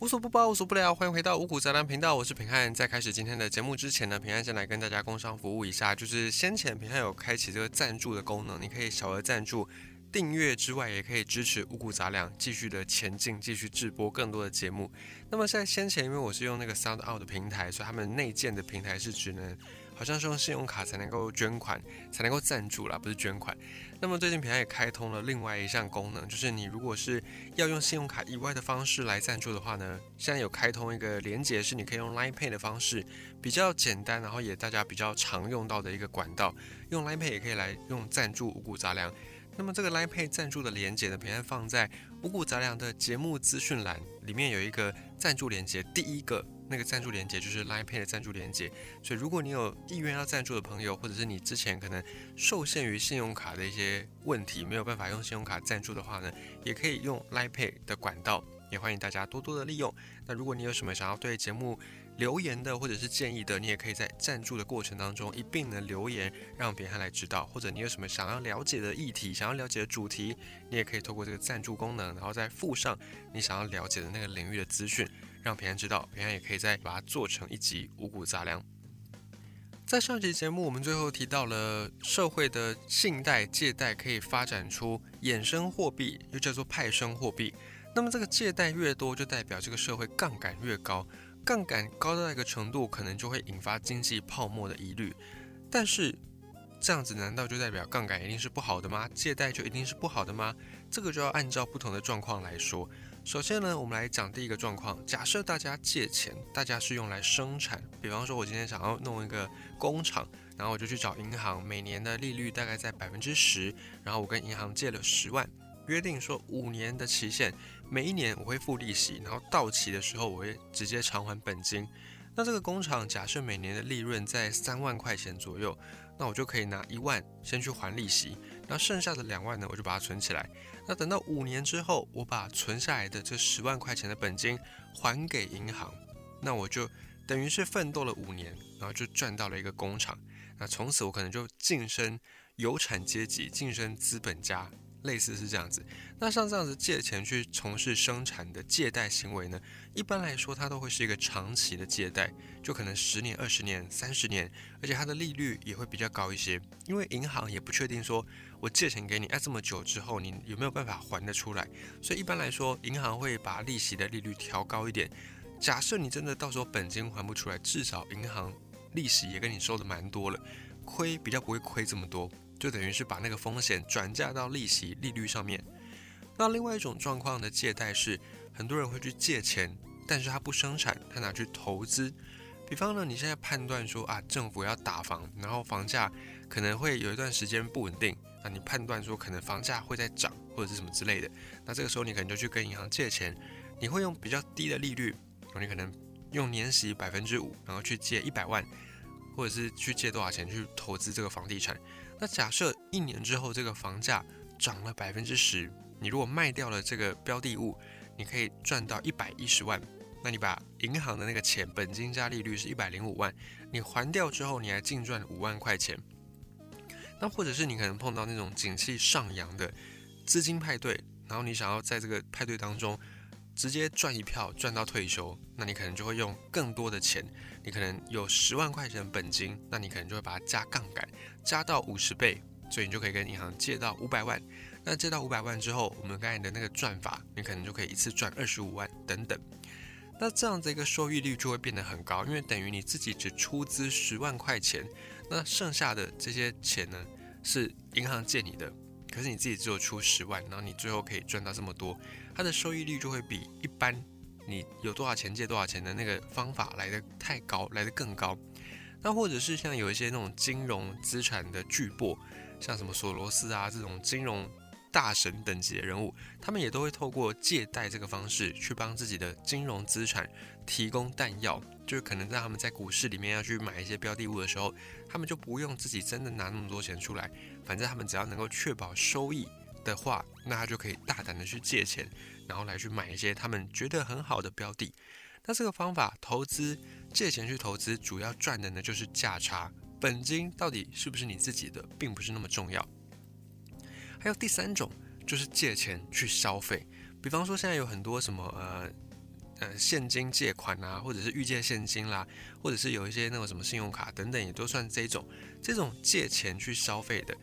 无所不包，无所不聊，欢迎回到五谷杂粮频道，我是平汉。在开始今天的节目之前呢，平汉先来跟大家工商服务一下，就是先前平汉有开启这个赞助的功能，你可以小额赞助。订阅之外，也可以支持五谷杂粮继续的前进，继续制播更多的节目。那么在先前，因为我是用那个 Sound Out 的平台，所以他们内建的平台是只能，好像是用信用卡才能够捐款，才能够赞助啦，不是捐款。那么最近平台也开通了另外一项功能，就是你如果是要用信用卡以外的方式来赞助的话呢，现在有开通一个连接，是你可以用 Line Pay 的方式，比较简单，然后也大家比较常用到的一个管道，用 Line Pay 也可以来用赞助五谷杂粮。那么这个 Line Pay 赞助的连接呢，平安放在五谷杂粮的节目资讯栏里面有一个赞助连接，第一个那个赞助连接就是 Line Pay 的赞助连接。所以如果你有意愿要赞助的朋友，或者是你之前可能受限于信用卡的一些问题，没有办法用信用卡赞助的话呢，也可以用 Line Pay 的管道，也欢迎大家多多的利用。那如果你有什么想要对节目，留言的或者是建议的，你也可以在赞助的过程当中一并的留言，让别人来知道。或者你有什么想要了解的议题，想要了解的主题，你也可以透过这个赞助功能，然后再附上你想要了解的那个领域的资讯，让平安知道。平安也可以再把它做成一集五谷杂粮。在上集节目，我们最后提到了社会的信贷借贷可以发展出衍生货币，又叫做派生货币。那么这个借贷越多，就代表这个社会杠杆越高。杠杆高到一个程度，可能就会引发经济泡沫的疑虑。但是这样子难道就代表杠杆一定是不好的吗？借贷就一定是不好的吗？这个就要按照不同的状况来说。首先呢，我们来讲第一个状况：假设大家借钱，大家是用来生产，比方说我今天想要弄一个工厂，然后我就去找银行，每年的利率大概在百分之十，然后我跟银行借了十万，约定说五年的期限。每一年我会付利息，然后到期的时候我会直接偿还本金。那这个工厂假设每年的利润在三万块钱左右，那我就可以拿一万先去还利息，那剩下的两万呢，我就把它存起来。那等到五年之后，我把存下来的这十万块钱的本金还给银行，那我就等于是奋斗了五年，然后就赚到了一个工厂。那从此我可能就晋升有产阶级，晋升资本家。类似是这样子，那像这样子借钱去从事生产的借贷行为呢，一般来说它都会是一个长期的借贷，就可能十年、二十年、三十年，而且它的利率也会比较高一些，因为银行也不确定说我借钱给你，哎，这么久之后你有没有办法还得出来，所以一般来说银行会把利息的利率调高一点。假设你真的到时候本金还不出来，至少银行利息也跟你收的蛮多了，亏比较不会亏这么多。就等于是把那个风险转嫁到利息利率上面。那另外一种状况的借贷是，很多人会去借钱，但是他不生产，他拿去投资。比方呢，你现在判断说啊，政府要打房，然后房价可能会有一段时间不稳定，那你判断说可能房价会在涨或者是什么之类的，那这个时候你可能就去跟银行借钱，你会用比较低的利率，你可能用年息百分之五，然后去借一百万，或者是去借多少钱去投资这个房地产。那假设一年之后这个房价涨了百分之十，你如果卖掉了这个标的物，你可以赚到一百一十万。那你把银行的那个钱本金加利率是一百零五万，你还掉之后，你还净赚五万块钱。那或者是你可能碰到那种景气上扬的资金派对，然后你想要在这个派对当中直接赚一票赚到退休，那你可能就会用更多的钱。你可能有十万块钱的本金，那你可能就会把它加杠杆，加到五十倍，所以你就可以跟银行借到五百万。那借到五百万之后，我们刚才的那个赚法，你可能就可以一次赚二十五万等等。那这样子一个收益率就会变得很高，因为等于你自己只出资十万块钱，那剩下的这些钱呢是银行借你的，可是你自己只有出十万，然后你最后可以赚到这么多，它的收益率就会比一般。你有多少钱借多少钱的那个方法来的太高，来的更高。那或者是像有一些那种金融资产的巨擘，像什么索罗斯啊这种金融大神等级的人物，他们也都会透过借贷这个方式去帮自己的金融资产提供弹药，就是可能在他们在股市里面要去买一些标的物的时候，他们就不用自己真的拿那么多钱出来，反正他们只要能够确保收益的话，那他就可以大胆的去借钱。然后来去买一些他们觉得很好的标的，那这个方法投资借钱去投资，主要赚的呢就是价差，本金到底是不是你自己的，并不是那么重要。还有第三种就是借钱去消费，比方说现在有很多什么呃呃现金借款啊，或者是预借现金啦，或者是有一些那种什么信用卡等等，也都算这种这种借钱去消费的。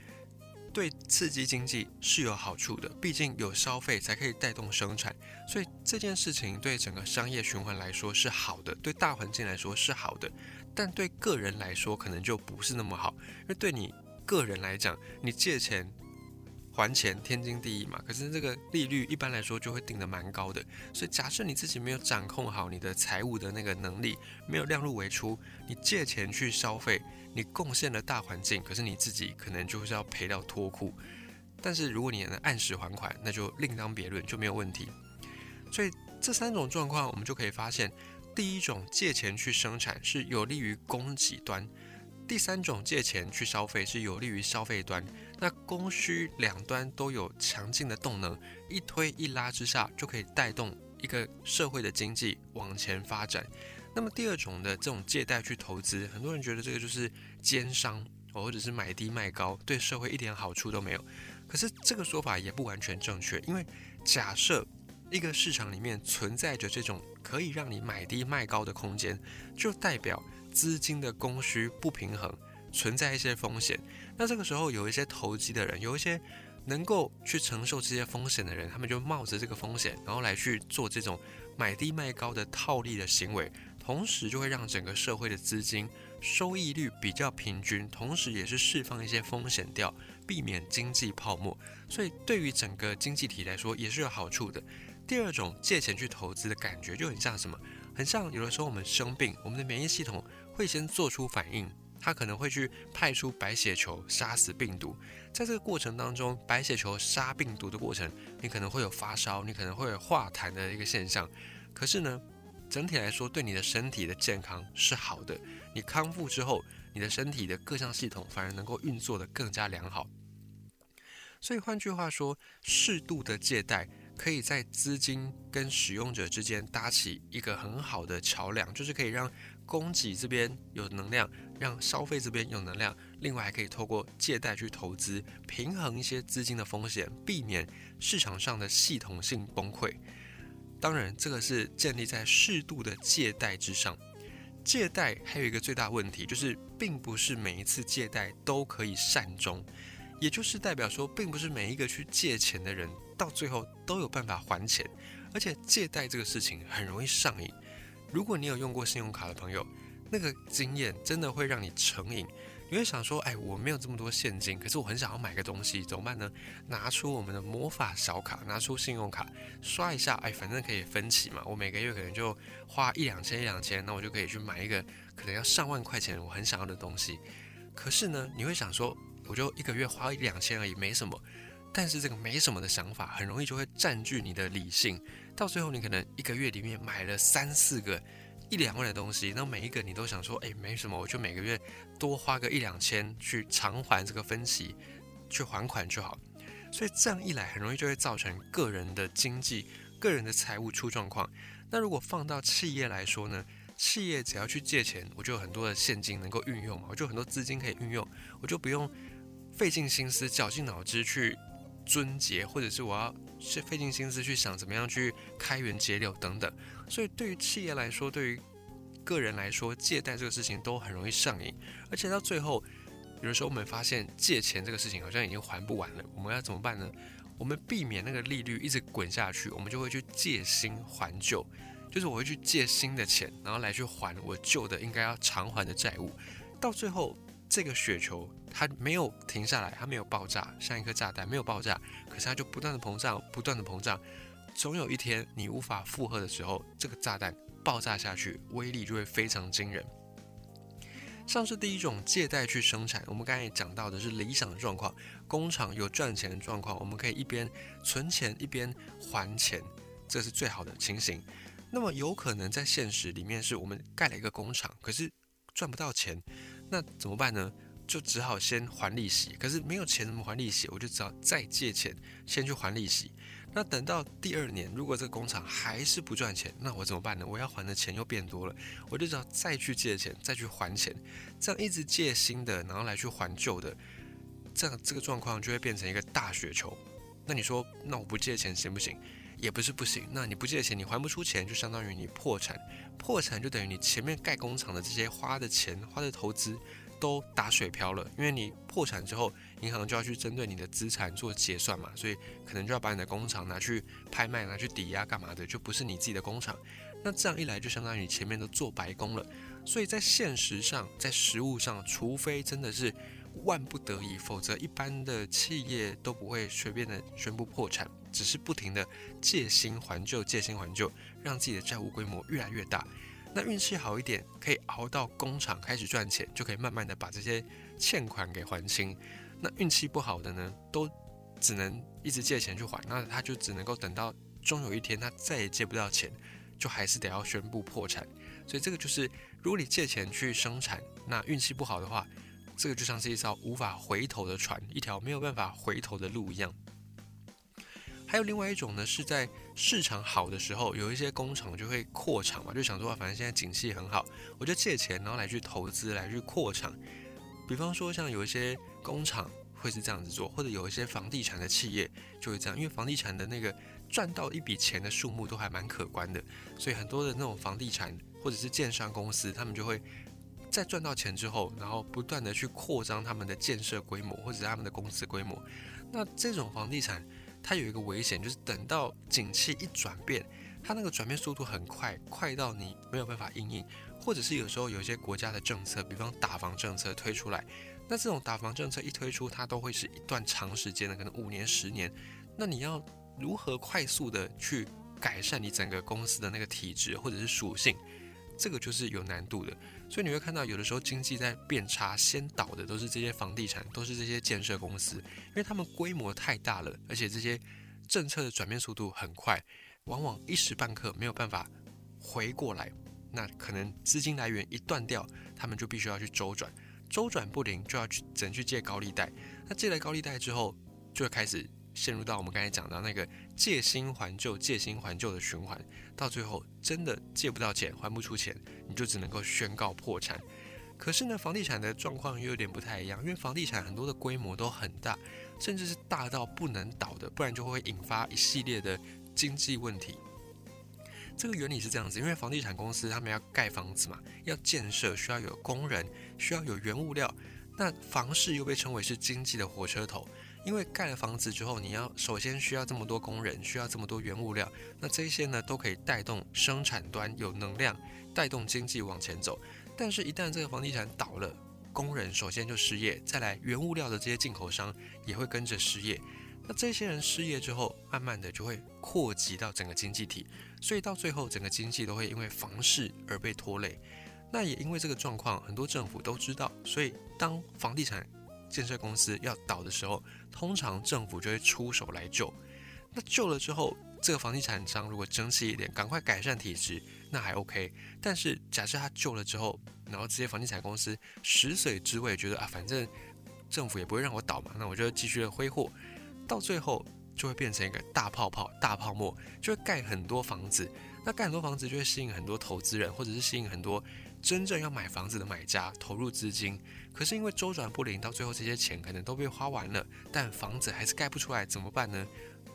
对刺激经济是有好处的，毕竟有消费才可以带动生产，所以这件事情对整个商业循环来说是好的，对大环境来说是好的，但对个人来说可能就不是那么好，因为对你个人来讲，你借钱。还钱天经地义嘛，可是这个利率一般来说就会定的蛮高的，所以假设你自己没有掌控好你的财务的那个能力，没有量入为出，你借钱去消费，你贡献了大环境，可是你自己可能就是要赔到脱裤。但是如果你能按时还款，那就另当别论，就没有问题。所以这三种状况，我们就可以发现，第一种借钱去生产是有利于供给端，第三种借钱去消费是有利于消费端。那供需两端都有强劲的动能，一推一拉之下，就可以带动一个社会的经济往前发展。那么第二种的这种借贷去投资，很多人觉得这个就是奸商，或者是买低卖高，对社会一点好处都没有。可是这个说法也不完全正确，因为假设一个市场里面存在着这种可以让你买低卖高的空间，就代表资金的供需不平衡。存在一些风险，那这个时候有一些投机的人，有一些能够去承受这些风险的人，他们就冒着这个风险，然后来去做这种买低卖高的套利的行为，同时就会让整个社会的资金收益率比较平均，同时也是释放一些风险掉，避免经济泡沫，所以对于整个经济体来说也是有好处的。第二种借钱去投资的感觉就很像什么，很像有的时候我们生病，我们的免疫系统会先做出反应。他可能会去派出白血球杀死病毒，在这个过程当中，白血球杀病毒的过程，你可能会有发烧，你可能会有化痰的一个现象。可是呢，整体来说对你的身体的健康是好的。你康复之后，你的身体的各项系统反而能够运作的更加良好。所以换句话说，适度的借贷可以在资金跟使用者之间搭起一个很好的桥梁，就是可以让。供给这边有能量，让消费这边有能量，另外还可以透过借贷去投资，平衡一些资金的风险，避免市场上的系统性崩溃。当然，这个是建立在适度的借贷之上。借贷还有一个最大问题，就是并不是每一次借贷都可以善终，也就是代表说，并不是每一个去借钱的人到最后都有办法还钱，而且借贷这个事情很容易上瘾。如果你有用过信用卡的朋友，那个经验真的会让你成瘾。你会想说：“哎，我没有这么多现金，可是我很想要买个东西，怎么办呢？”拿出我们的魔法小卡，拿出信用卡刷一下，哎，反正可以分期嘛。我每个月可能就花一两千、一两千，那我就可以去买一个可能要上万块钱我很想要的东西。可是呢，你会想说：“我就一个月花一两千而已，没什么。”但是这个没什么的想法，很容易就会占据你的理性。到最后，你可能一个月里面买了三四个一两万的东西，那每一个你都想说，哎，没什么，我就每个月多花个一两千去偿还这个分期，去还款就好。所以这样一来，很容易就会造成个人的经济、个人的财务出状况。那如果放到企业来说呢？企业只要去借钱，我就有很多的现金能够运用嘛，我就很多资金可以运用，我就不用费尽心思、绞尽脑汁去。尊节，或者是我要是费尽心思去想怎么样去开源节流等等，所以对于企业来说，对于个人来说，借贷这个事情都很容易上瘾，而且到最后，有的时候我们发现借钱这个事情好像已经还不完了，我们要怎么办呢？我们避免那个利率一直滚下去，我们就会去借新还旧，就是我会去借新的钱，然后来去还我旧的应该要偿还的债务，到最后。这个雪球它没有停下来，它没有爆炸，像一颗炸弹没有爆炸，可是它就不断的膨胀，不断的膨胀，总有一天你无法负荷的时候，这个炸弹爆炸下去，威力就会非常惊人。像是第一种借贷去生产，我们刚才也讲到的是理想的状况，工厂有赚钱的状况，我们可以一边存钱一边还钱，这是最好的情形。那么有可能在现实里面是我们盖了一个工厂，可是赚不到钱。那怎么办呢？就只好先还利息。可是没有钱怎么还利息？我就只好再借钱，先去还利息。那等到第二年，如果这个工厂还是不赚钱，那我怎么办呢？我要还的钱又变多了，我就只好再去借钱，再去还钱。这样一直借新的，然后来去还旧的，这样这个状况就会变成一个大雪球。那你说，那我不借钱行不行？也不是不行。那你不借钱，你还不出钱，就相当于你破产。破产就等于你前面盖工厂的这些花的钱、花的投资都打水漂了。因为你破产之后，银行就要去针对你的资产做结算嘛，所以可能就要把你的工厂拿去拍卖、拿去抵押干嘛的，就不是你自己的工厂。那这样一来，就相当于前面都做白工了。所以在现实上，在实物上，除非真的是万不得已，否则一般的企业都不会随便的宣布破产，只是不停的借新还旧，借新还旧，让自己的债务规模越来越大。那运气好一点，可以熬到工厂开始赚钱，就可以慢慢的把这些欠款给还清。那运气不好的呢，都只能一直借钱去还，那他就只能够等到终有一天他再也借不到钱，就还是得要宣布破产。所以这个就是。如果你借钱去生产，那运气不好的话，这个就像是一艘无法回头的船，一条没有办法回头的路一样。还有另外一种呢，是在市场好的时候，有一些工厂就会扩厂嘛，就想说，反正现在景气很好，我就借钱，然后来去投资，来去扩厂。比方说，像有一些工厂会是这样子做，或者有一些房地产的企业就会这样，因为房地产的那个赚到一笔钱的数目都还蛮可观的，所以很多的那种房地产。或者是建商公司，他们就会在赚到钱之后，然后不断的去扩张他们的建设规模，或者他们的公司规模。那这种房地产，它有一个危险，就是等到景气一转变，它那个转变速度很快，快到你没有办法应应。或者是有时候有些国家的政策，比方打房政策推出来，那这种打房政策一推出，它都会是一段长时间的，可能五年、十年。那你要如何快速的去改善你整个公司的那个体质或者是属性？这个就是有难度的，所以你会看到有的时候经济在变差，先倒的都是这些房地产，都是这些建设公司，因为他们规模太大了，而且这些政策的转变速度很快，往往一时半刻没有办法回过来，那可能资金来源一断掉，他们就必须要去周转，周转不灵就要去只能去借高利贷，那借了高利贷之后，就会开始。陷入到我们刚才讲到那个借新还旧、借新还旧的循环，到最后真的借不到钱、还不出钱，你就只能够宣告破产。可是呢，房地产的状况又有点不太一样，因为房地产很多的规模都很大，甚至是大到不能倒的，不然就会引发一系列的经济问题。这个原理是这样子，因为房地产公司他们要盖房子嘛，要建设需要有工人，需要有原物料，那房市又被称为是经济的火车头。因为盖了房子之后，你要首先需要这么多工人，需要这么多原物料，那这些呢都可以带动生产端有能量，带动经济往前走。但是，一旦这个房地产倒了，工人首先就失业，再来原物料的这些进口商也会跟着失业。那这些人失业之后，慢慢的就会扩及到整个经济体，所以到最后整个经济都会因为房市而被拖累。那也因为这个状况，很多政府都知道，所以当房地产建设公司要倒的时候，通常政府就会出手来救。那救了之后，这个房地产商如果争气一点，赶快改善体质，那还 OK。但是假设他救了之后，然后这些房地产公司食髓知味，觉得啊，反正政府也不会让我倒嘛，那我就继续的挥霍，到最后就会变成一个大泡泡、大泡沫，就会盖很多房子。那盖很多房子就会吸引很多投资人，或者是吸引很多。真正要买房子的买家投入资金，可是因为周转不灵，到最后这些钱可能都被花完了，但房子还是盖不出来，怎么办呢？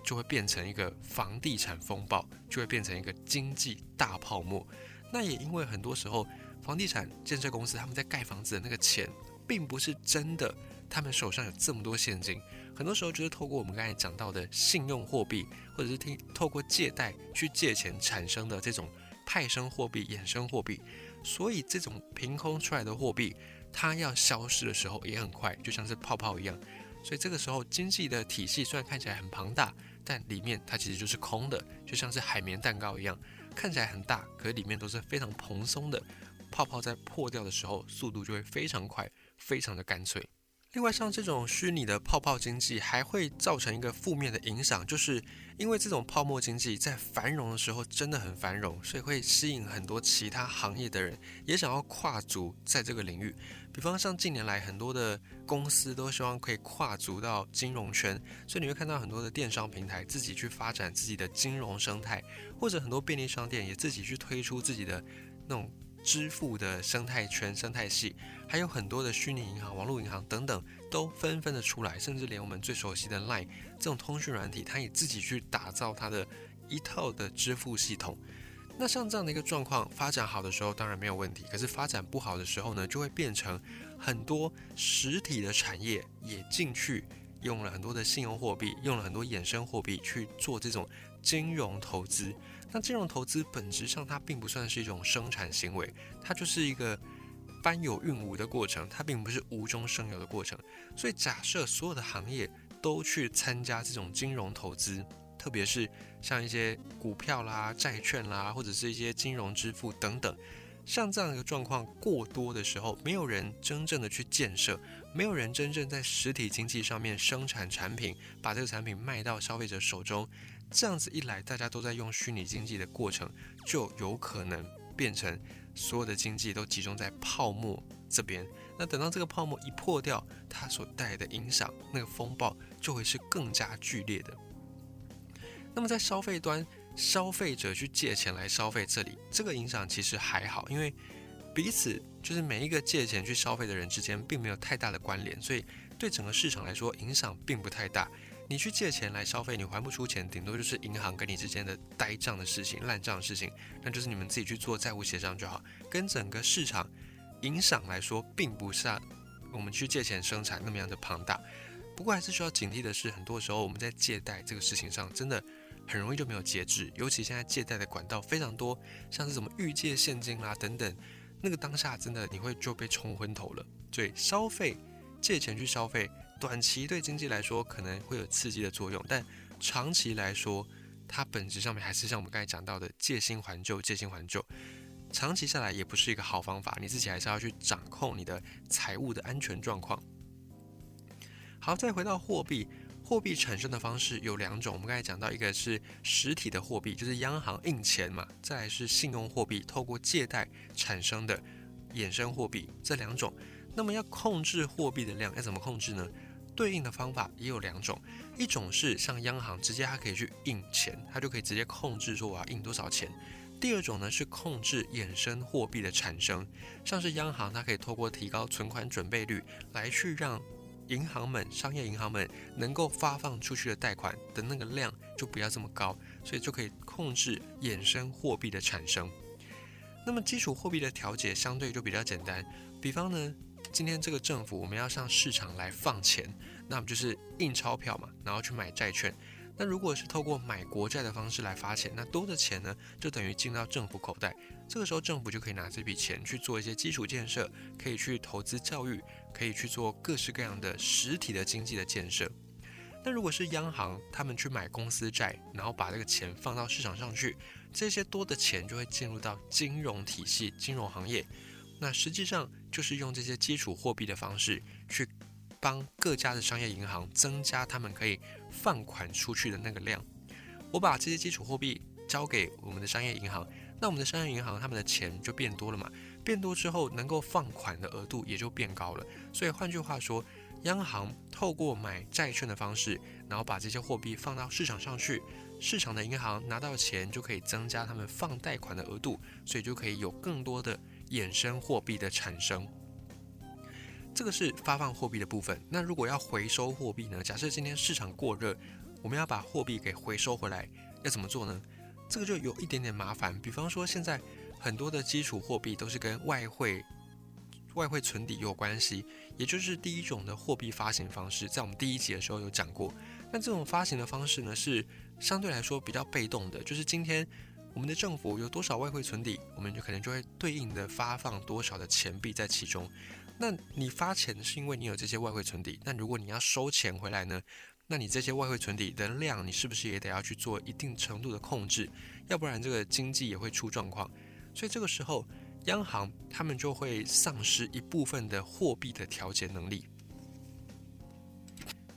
就会变成一个房地产风暴，就会变成一个经济大泡沫。那也因为很多时候，房地产建设公司他们在盖房子的那个钱，并不是真的，他们手上有这么多现金，很多时候就是透过我们刚才讲到的信用货币，或者是听透过借贷去借钱产生的这种派生货币、衍生货币。所以这种凭空出来的货币，它要消失的时候也很快，就像是泡泡一样。所以这个时候经济的体系虽然看起来很庞大，但里面它其实就是空的，就像是海绵蛋糕一样，看起来很大，可是里面都是非常蓬松的。泡泡在破掉的时候，速度就会非常快，非常的干脆。另外，像这种虚拟的泡泡经济，还会造成一个负面的影响，就是因为这种泡沫经济在繁荣的时候真的很繁荣，所以会吸引很多其他行业的人也想要跨足在这个领域。比方像近年来很多的公司都希望可以跨足到金融圈，所以你会看到很多的电商平台自己去发展自己的金融生态，或者很多便利商店也自己去推出自己的那种。支付的生态圈、生态系，还有很多的虚拟银行、网络银行等等，都纷纷的出来，甚至连我们最熟悉的 Line 这种通讯软体，它也自己去打造它的一套的支付系统。那像这样的一个状况发展好的时候，当然没有问题。可是发展不好的时候呢，就会变成很多实体的产业也进去，用了很多的信用货币，用了很多衍生货币去做这种金融投资。那金融投资本质上它并不算是一种生产行为，它就是一个搬有运无的过程，它并不是无中生有的过程。所以假设所有的行业都去参加这种金融投资。特别是像一些股票啦、债券啦，或者是一些金融支付等等，像这样一个状况过多的时候，没有人真正的去建设，没有人真正在实体经济上面生产产品，把这个产品卖到消费者手中，这样子一来，大家都在用虚拟经济的过程，就有可能变成所有的经济都集中在泡沫这边。那等到这个泡沫一破掉，它所带来的影响，那个风暴就会是更加剧烈的。那么在消费端，消费者去借钱来消费，这里这个影响其实还好，因为彼此就是每一个借钱去消费的人之间并没有太大的关联，所以对整个市场来说影响并不太大。你去借钱来消费，你还不出钱，顶多就是银行跟你之间的呆账的事情、烂账的事情，那就是你们自己去做债务协商就好。跟整个市场影响来说，并不像我们去借钱生产那么样的庞大。不过还是需要警惕的是，很多时候我们在借贷这个事情上，真的。很容易就没有节制，尤其现在借贷的管道非常多，像是什么预借现金啦等等，那个当下真的你会就被冲昏头了。所以消费借钱去消费，短期对经济来说可能会有刺激的作用，但长期来说，它本质上面还是像我们刚才讲到的借新还旧，借新还旧，长期下来也不是一个好方法，你自己还是要去掌控你的财务的安全状况。好，再回到货币。货币产生的方式有两种，我们刚才讲到，一个是实体的货币，就是央行印钱嘛；再来是信用货币，透过借贷产生的衍生货币，这两种。那么要控制货币的量，要怎么控制呢？对应的方法也有两种，一种是像央行直接它可以去印钱，它就可以直接控制说我要印多少钱。第二种呢是控制衍生货币的产生，像是央行它可以透过提高存款准备率来去让。银行们、商业银行们能够发放出去的贷款的那个量就不要这么高，所以就可以控制衍生货币的产生。那么基础货币的调节相对就比较简单，比方呢，今天这个政府我们要向市场来放钱，那我们就是印钞票嘛，然后去买债券。那如果是透过买国债的方式来发钱，那多的钱呢，就等于进到政府口袋。这个时候，政府就可以拿这笔钱去做一些基础建设，可以去投资教育，可以去做各式各样的实体的经济的建设。那如果是央行他们去买公司债，然后把这个钱放到市场上去，这些多的钱就会进入到金融体系、金融行业。那实际上就是用这些基础货币的方式去。帮各家的商业银行增加他们可以放款出去的那个量。我把这些基础货币交给我们的商业银行，那我们的商业银行他们的钱就变多了嘛？变多之后，能够放款的额度也就变高了。所以换句话说，央行透过买债券的方式，然后把这些货币放到市场上去，市场的银行拿到钱就可以增加他们放贷款的额度，所以就可以有更多的衍生货币的产生。这个是发放货币的部分。那如果要回收货币呢？假设今天市场过热，我们要把货币给回收回来，要怎么做呢？这个就有一点点麻烦。比方说，现在很多的基础货币都是跟外汇、外汇存底有关系，也就是第一种的货币发行方式，在我们第一集的时候有讲过。那这种发行的方式呢，是相对来说比较被动的，就是今天我们的政府有多少外汇存底，我们就可能就会对应的发放多少的钱币在其中。那你发钱是因为你有这些外汇存底，那如果你要收钱回来呢？那你这些外汇存底的量，你是不是也得要去做一定程度的控制？要不然这个经济也会出状况。所以这个时候，央行他们就会丧失一部分的货币的调节能力，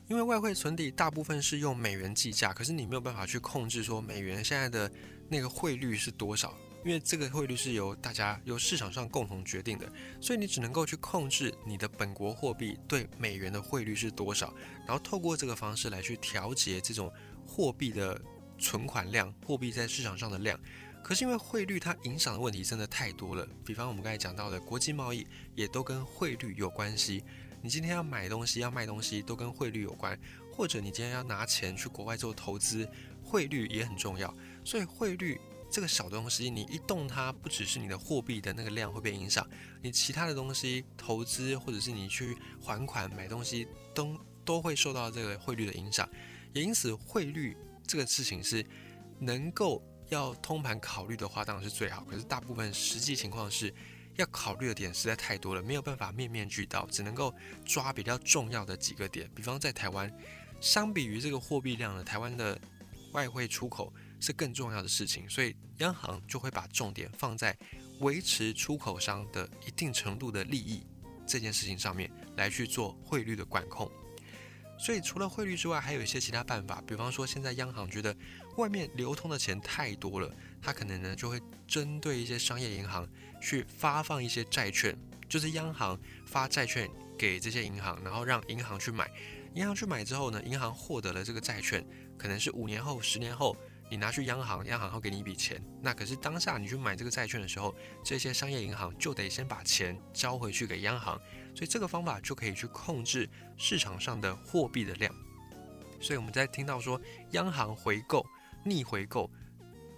因为外汇存底大部分是用美元计价，可是你没有办法去控制说美元现在的那个汇率是多少。因为这个汇率是由大家由市场上共同决定的，所以你只能够去控制你的本国货币对美元的汇率是多少，然后透过这个方式来去调节这种货币的存款量、货币在市场上的量。可是因为汇率它影响的问题真的太多了，比方我们刚才讲到的国际贸易也都跟汇率有关系。你今天要买东西、要卖东西都跟汇率有关，或者你今天要拿钱去国外做投资，汇率也很重要。所以汇率这个小东西，你一动它，不只是你的货币的那个量会被影响，你其他的东西投资或者是你去还款买东西都都会受到这个汇率的影响。也因此，汇率这个事情是能够要通盘考虑的话，当然是最好。可是大部分实际情况是要考虑的点实在太多了，没有办法面面俱到，只能够抓比较重要的几个点。比方在台湾，相比于这个货币量呢，台湾的外汇出口是更重要的事情，所以央行就会把重点放在维持出口商的一定程度的利益这件事情上面来去做汇率的管控。所以除了汇率之外，还有一些其他办法，比方说现在央行觉得外面流通的钱太多了，它可能呢就会针对一些商业银行去发放一些债券，就是央行发债券给这些银行，然后让银行去买，银行去买之后呢，银行获得了这个债券，可能是五年后、十年后。你拿去央行，央行会给你一笔钱。那可是当下你去买这个债券的时候，这些商业银行就得先把钱交回去给央行。所以这个方法就可以去控制市场上的货币的量。所以我们在听到说央行回购、逆回购，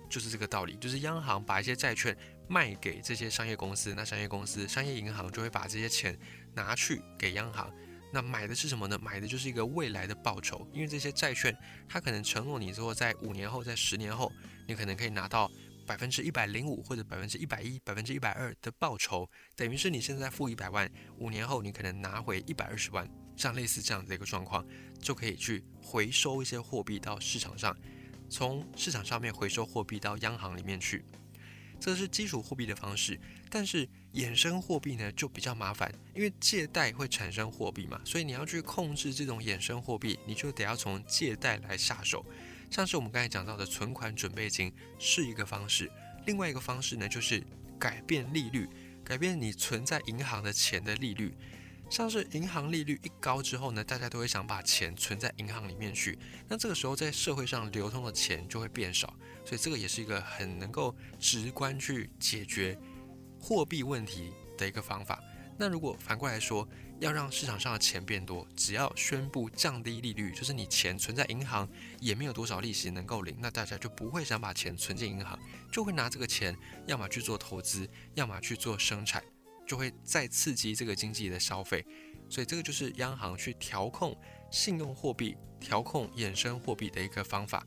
就是这个道理，就是央行把一些债券卖给这些商业公司，那商业公司、商业银行就会把这些钱拿去给央行。那买的是什么呢？买的就是一个未来的报酬，因为这些债券，它可能承诺你说，在五年后，在十年后，你可能可以拿到百分之一百零五或者百分之一百一、百分之一百二的报酬，等于是你现在付一百万，五年后你可能拿回一百二十万，像类似这样的一个状况，就可以去回收一些货币到市场上，从市场上面回收货币到央行里面去。这是基础货币的方式，但是衍生货币呢就比较麻烦，因为借贷会产生货币嘛，所以你要去控制这种衍生货币，你就得要从借贷来下手。像是我们刚才讲到的存款准备金是一个方式，另外一个方式呢就是改变利率，改变你存在银行的钱的利率。像是银行利率一高之后呢，大家都会想把钱存在银行里面去，那这个时候在社会上流通的钱就会变少，所以这个也是一个很能够直观去解决货币问题的一个方法。那如果反过来说，要让市场上的钱变多，只要宣布降低利率，就是你钱存在银行也没有多少利息能够领，那大家就不会想把钱存进银行，就会拿这个钱要么去做投资，要么去做生产。就会再刺激这个经济的消费，所以这个就是央行去调控信用货币、调控衍生货币的一个方法。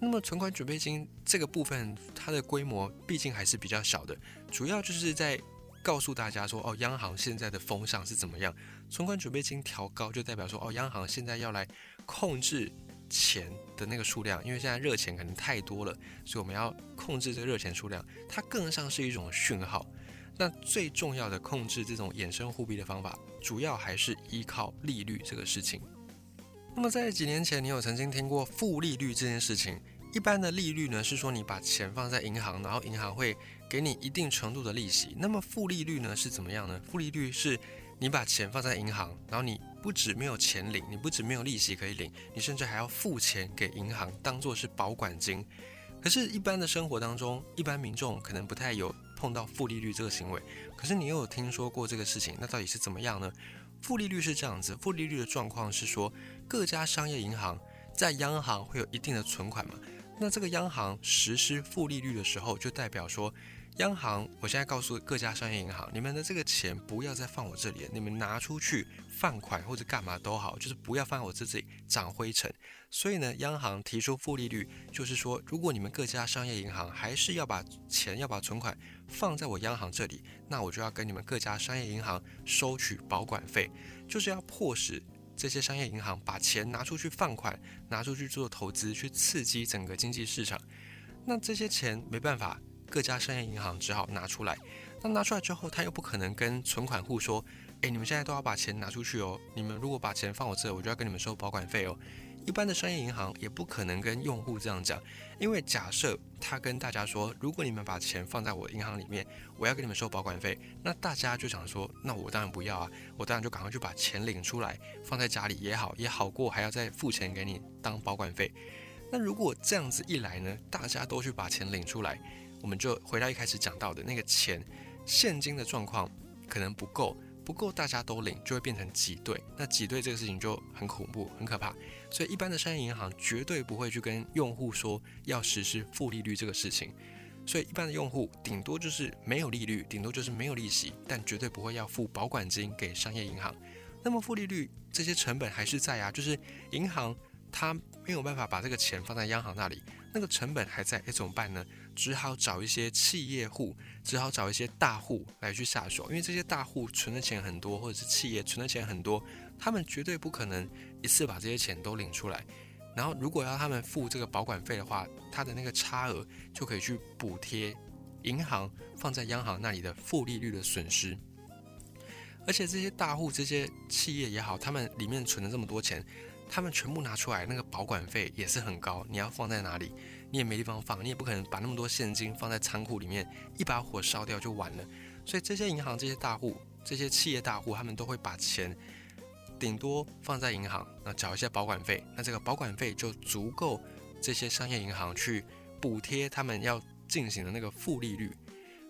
那么存款准备金这个部分，它的规模毕竟还是比较小的，主要就是在告诉大家说，哦，央行现在的风向是怎么样。存款准备金调高，就代表说，哦，央行现在要来控制钱的那个数量，因为现在热钱可能太多了，所以我们要控制这个热钱数量。它更像是一种讯号。那最重要的控制这种衍生货币的方法，主要还是依靠利率这个事情。那么在几年前，你有曾经听过负利率这件事情？一般的利率呢，是说你把钱放在银行，然后银行会给你一定程度的利息。那么负利率呢是怎么样呢？负利率是你把钱放在银行，然后你不止没有钱领，你不止没有利息可以领，你甚至还要付钱给银行，当做是保管金。可是，一般的生活当中，一般民众可能不太有。碰到负利率这个行为，可是你又有听说过这个事情，那到底是怎么样呢？负利率是这样子，负利率的状况是说，各家商业银行在央行会有一定的存款嘛，那这个央行实施负利率的时候，就代表说。央行，我现在告诉各家商业银行，你们的这个钱不要再放我这里，你们拿出去放款或者干嘛都好，就是不要放我这里长灰尘。所以呢，央行提出负利率，就是说，如果你们各家商业银行还是要把钱要把存款放在我央行这里，那我就要跟你们各家商业银行收取保管费，就是要迫使这些商业银行把钱拿出去放款，拿出去做投资，去刺激整个经济市场。那这些钱没办法。各家商业银行只好拿出来，那拿出来之后，他又不可能跟存款户说：“诶，你们现在都要把钱拿出去哦，你们如果把钱放我这，我就要跟你们收保管费哦。”一般的商业银行也不可能跟用户这样讲，因为假设他跟大家说：“如果你们把钱放在我银行里面，我要跟你们收保管费。”那大家就想说：“那我当然不要啊，我当然就赶快去把钱领出来，放在家里也好，也好过还要再付钱给你当保管费。”那如果这样子一来呢，大家都去把钱领出来。我们就回到一开始讲到的那个钱，现金的状况可能不够，不够大家都领，就会变成挤兑。那挤兑这个事情就很恐怖、很可怕。所以一般的商业银行绝对不会去跟用户说要实施负利率这个事情。所以一般的用户顶多就是没有利率，顶多就是没有利息，但绝对不会要付保管金给商业银行。那么负利率这些成本还是在啊，就是银行它没有办法把这个钱放在央行那里，那个成本还在，哎，怎么办呢？只好找一些企业户，只好找一些大户来去下手，因为这些大户存的钱很多，或者是企业存的钱很多，他们绝对不可能一次把这些钱都领出来。然后如果要他们付这个保管费的话，他的那个差额就可以去补贴银行放在央行那里的负利率的损失。而且这些大户、这些企业也好，他们里面存了这么多钱，他们全部拿出来，那个保管费也是很高。你要放在哪里？你也没地方放，你也不可能把那么多现金放在仓库里面，一把火烧掉就完了。所以这些银行、这些大户、这些企业大户，他们都会把钱顶多放在银行，那缴一些保管费，那这个保管费就足够这些商业银行去补贴他们要进行的那个负利率。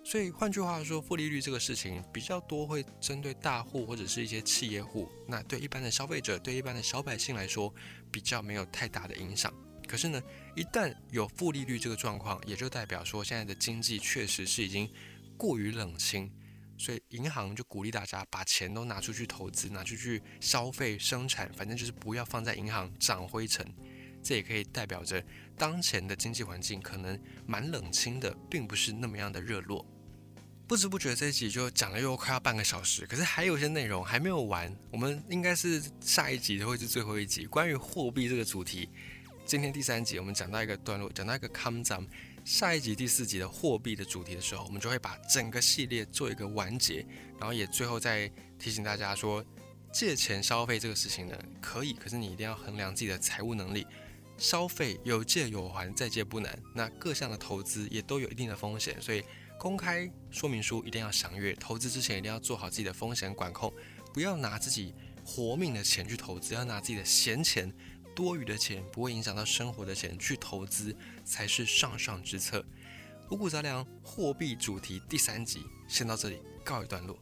所以换句话说，负利率这个事情比较多会针对大户或者是一些企业户，那对一般的消费者、对一般的小百姓来说，比较没有太大的影响。可是呢，一旦有负利率这个状况，也就代表说现在的经济确实是已经过于冷清，所以银行就鼓励大家把钱都拿出去投资，拿出去消费生产，反正就是不要放在银行长灰尘。这也可以代表着当前的经济环境可能蛮冷清的，并不是那么样的热络。不知不觉这一集就讲了又快要半个小时，可是还有一些内容还没有完，我们应该是下一集会是最后一集，关于货币这个主题。今天第三集，我们讲到一个段落，讲到一个 come down。下一集第四集的货币的主题的时候，我们就会把整个系列做一个完结，然后也最后再提醒大家说，借钱消费这个事情呢，可以，可是你一定要衡量自己的财务能力。消费有借有还，再借不难。那各项的投资也都有一定的风险，所以公开说明书一定要详阅。投资之前一定要做好自己的风险管控，不要拿自己活命的钱去投资，要拿自己的闲钱。多余的钱不会影响到生活的钱去投资才是上上之策。五谷杂粮货币主题第三集先到这里告一段落。